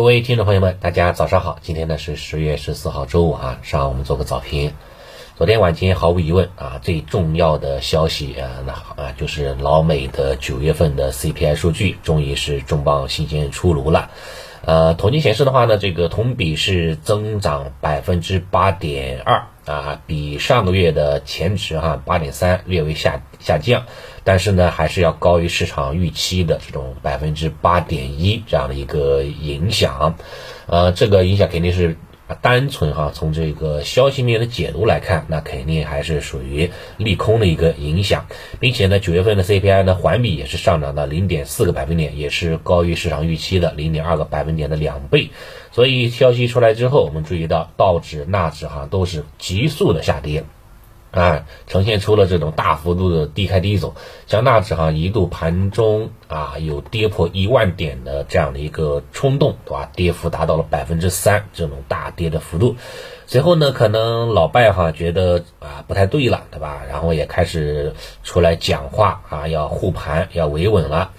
各位听众朋友们，大家早上好！今天呢是十月十四号周五啊，上午我们做个早评。昨天晚间毫无疑问啊，最重要的消息啊，那啊就是老美的九月份的 CPI 数据终于是重磅新鲜出炉了。呃，统计显示的话呢，这个同比是增长百分之八点二啊，比上个月的前值哈八点三略微下下降，但是呢还是要高于市场预期的这种百分之八点一这样的一个影响，呃，这个影响肯定是。单纯哈从这个消息面的解读来看，那肯定还是属于利空的一个影响，并且呢，九月份的 CPI 呢环比也是上涨了零点四个百分点，也是高于市场预期的零点二个百分点的两倍。所以消息出来之后，我们注意到道指、纳指哈都是急速的下跌。啊，呈现出了这种大幅度的低开低走，像纳指哈一度盘中啊有跌破一万点的这样的一个冲动，对吧？跌幅达到了百分之三，这种大跌的幅度。随后呢，可能老拜哈觉得啊不太对了，对吧？然后也开始出来讲话啊，要护盘，要维稳了。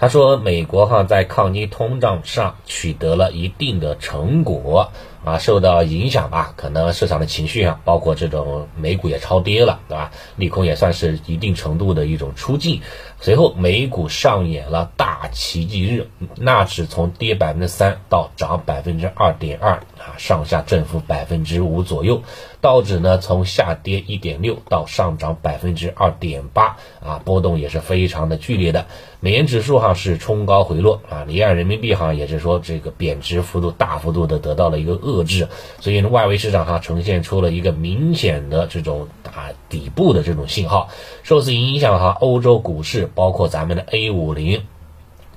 他说，美国哈在抗击通胀上取得了一定的成果。啊，受到影响吧，可能市场的情绪啊，包括这种美股也超跌了，对吧？利空也算是一定程度的一种出尽。随后美股上演了大奇迹日，纳指从跌百分之三到涨百分之二点二啊，上下振幅百分之五左右。道指呢从下跌一点六到上涨百分之二点八啊，波动也是非常的剧烈的。美元指数哈是冲高回落啊，离岸人民币哈也是说这个贬值幅度大幅度的得到了一个遏制，所以呢外围市场哈呈现出了一个明显的这种打底部的这种信号。受此影响哈，欧洲股市包括咱们的 A 五零。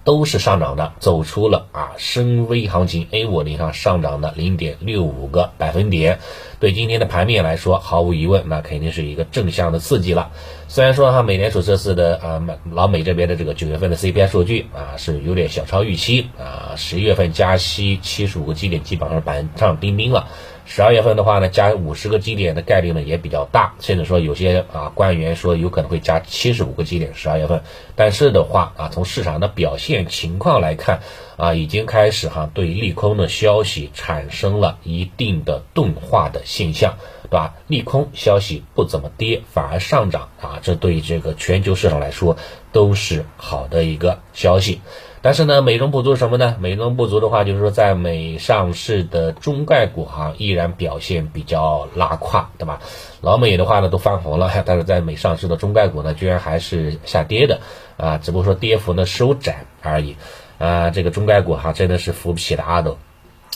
都是上涨的，走出了啊深 V 行情，A 五零上上涨的零点六五个百分点，对今天的盘面来说，毫无疑问，那肯定是一个正向的刺激了。虽然说哈，美联储这次的啊老美这边的这个九月份的 CPI 数据啊是有点小超预期啊，十一月份加息七十五个基点，基本上板上钉钉了。十二月份的话呢，加五十个基点的概率呢也比较大，甚至说有些啊官员说有可能会加七十五个基点十二月份。但是的话啊，从市场的表现情况来看啊，已经开始哈对利空的消息产生了一定的钝化的现象，对吧？利空消息不怎么跌，反而上涨啊，这对于这个全球市场来说都是好的一个消息。但是呢，美中不足什么呢？美中不足的话，就是说在美上市的中概股哈，依然表现比较拉胯，对吧？老美的话呢，都翻红了，但是在美上市的中概股呢，居然还是下跌的，啊，只不过说跌幅呢收窄而已，啊，这个中概股哈，真的是扶不起的阿斗。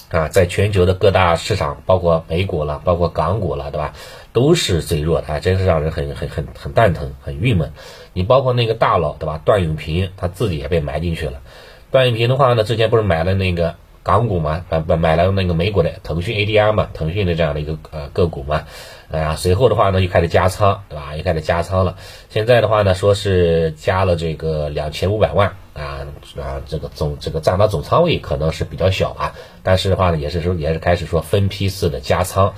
啊，在全球的各大市场，包括美股了，包括港股了，对吧？都是最弱的，真是让人很很很很蛋疼，很郁闷。你包括那个大佬，对吧？段永平他自己也被埋进去了。段永平的话呢，之前不是买了那个港股嘛，买买买了那个美股的腾讯 ADR 嘛，腾讯的这样的一个呃个股嘛。啊，随后的话呢，又开始加仓，对吧？又开始加仓了。现在的话呢，说是加了这个两千五百万啊啊，这个总这个占到总仓位可能是比较小啊，但是的话呢，也是说也是开始说分批次的加仓。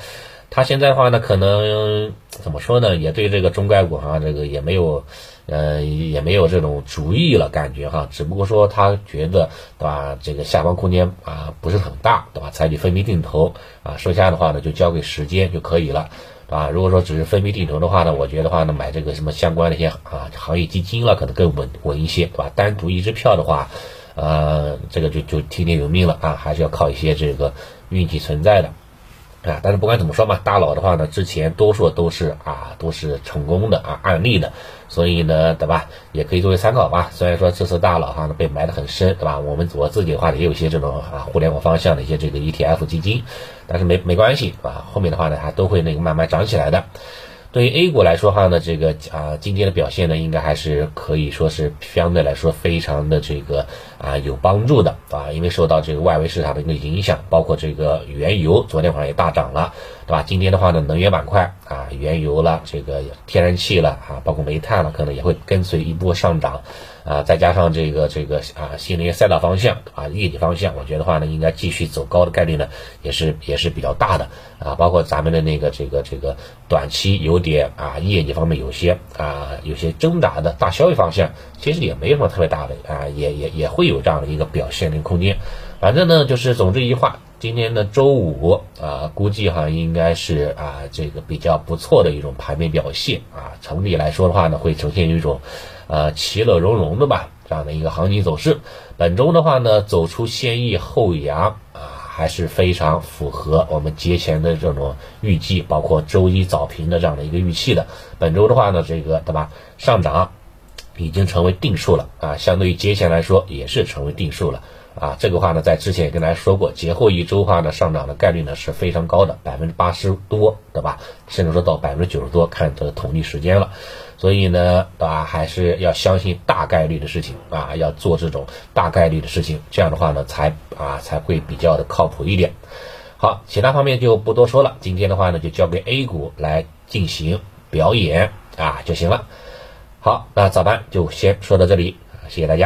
他现在的话呢，可能怎么说呢，也对这个中概股哈，这个也没有呃也没有这种主意了，感觉哈，只不过说他觉得对吧，这个下方空间啊不是很大，对吧？采取分批定投啊，剩下的话呢就交给时间就可以了。啊，如果说只是分批定投的话呢，我觉得话呢，买这个什么相关的一些啊行业基金了，可能更稳稳一些，对吧？单独一支票的话，呃，这个就就听天由命了啊，还是要靠一些这个运气存在的。啊，但是不管怎么说嘛，大佬的话呢，之前多数都是啊，都是成功的啊案例的，所以呢，对吧？也可以作为参考吧。虽然说这次大佬哈呢被埋得很深，对吧？我们我自己的话呢也有一些这种啊互联网方向的一些这个 ETF 基金，但是没没关系，啊，后面的话呢它都会那个慢慢涨起来的。对于 A 股来说话呢，这个啊今天的表现呢，应该还是可以说是相对来说非常的这个啊有帮助的。啊，因为受到这个外围市场的一个影响，包括这个原油昨天晚上也大涨了，对吧？今天的话呢，能源板块啊，原油了，这个天然气了啊，包括煤炭了，可能也会跟随一波上涨。啊，再加上这个这个啊，新的一个赛道方向啊，业绩方向，我觉得话呢，应该继续走高的概率呢，也是也是比较大的啊。包括咱们的那个这个这个短期有点啊，业绩方面有些啊，有些挣扎的大消费方向，其实也没什么特别大的啊，也也也会有这样的一个表现的空间反正呢，就是总之一句话，今天的周五啊，估计哈应该是啊这个比较不错的一种盘面表现啊。整体来说的话呢，会呈现一种呃其乐融融的吧这样的一个行情走势。本周的话呢，走出先抑后扬啊，还是非常符合我们节前的这种预计，包括周一早评的这样的一个预期的。本周的话呢，这个对吧，上涨已经成为定数了啊，相对于节前来说也是成为定数了。啊，这个话呢，在之前也跟大家说过，节后一周话呢，上涨的概率呢是非常高的，百分之八十多，对吧？甚至说到百分之九十多，看这个统计时间了。所以呢，对吧？还是要相信大概率的事情啊，要做这种大概率的事情，这样的话呢，才啊才会比较的靠谱一点。好，其他方面就不多说了，今天的话呢，就交给 A 股来进行表演啊就行了。好，那早盘就先说到这里，谢谢大家。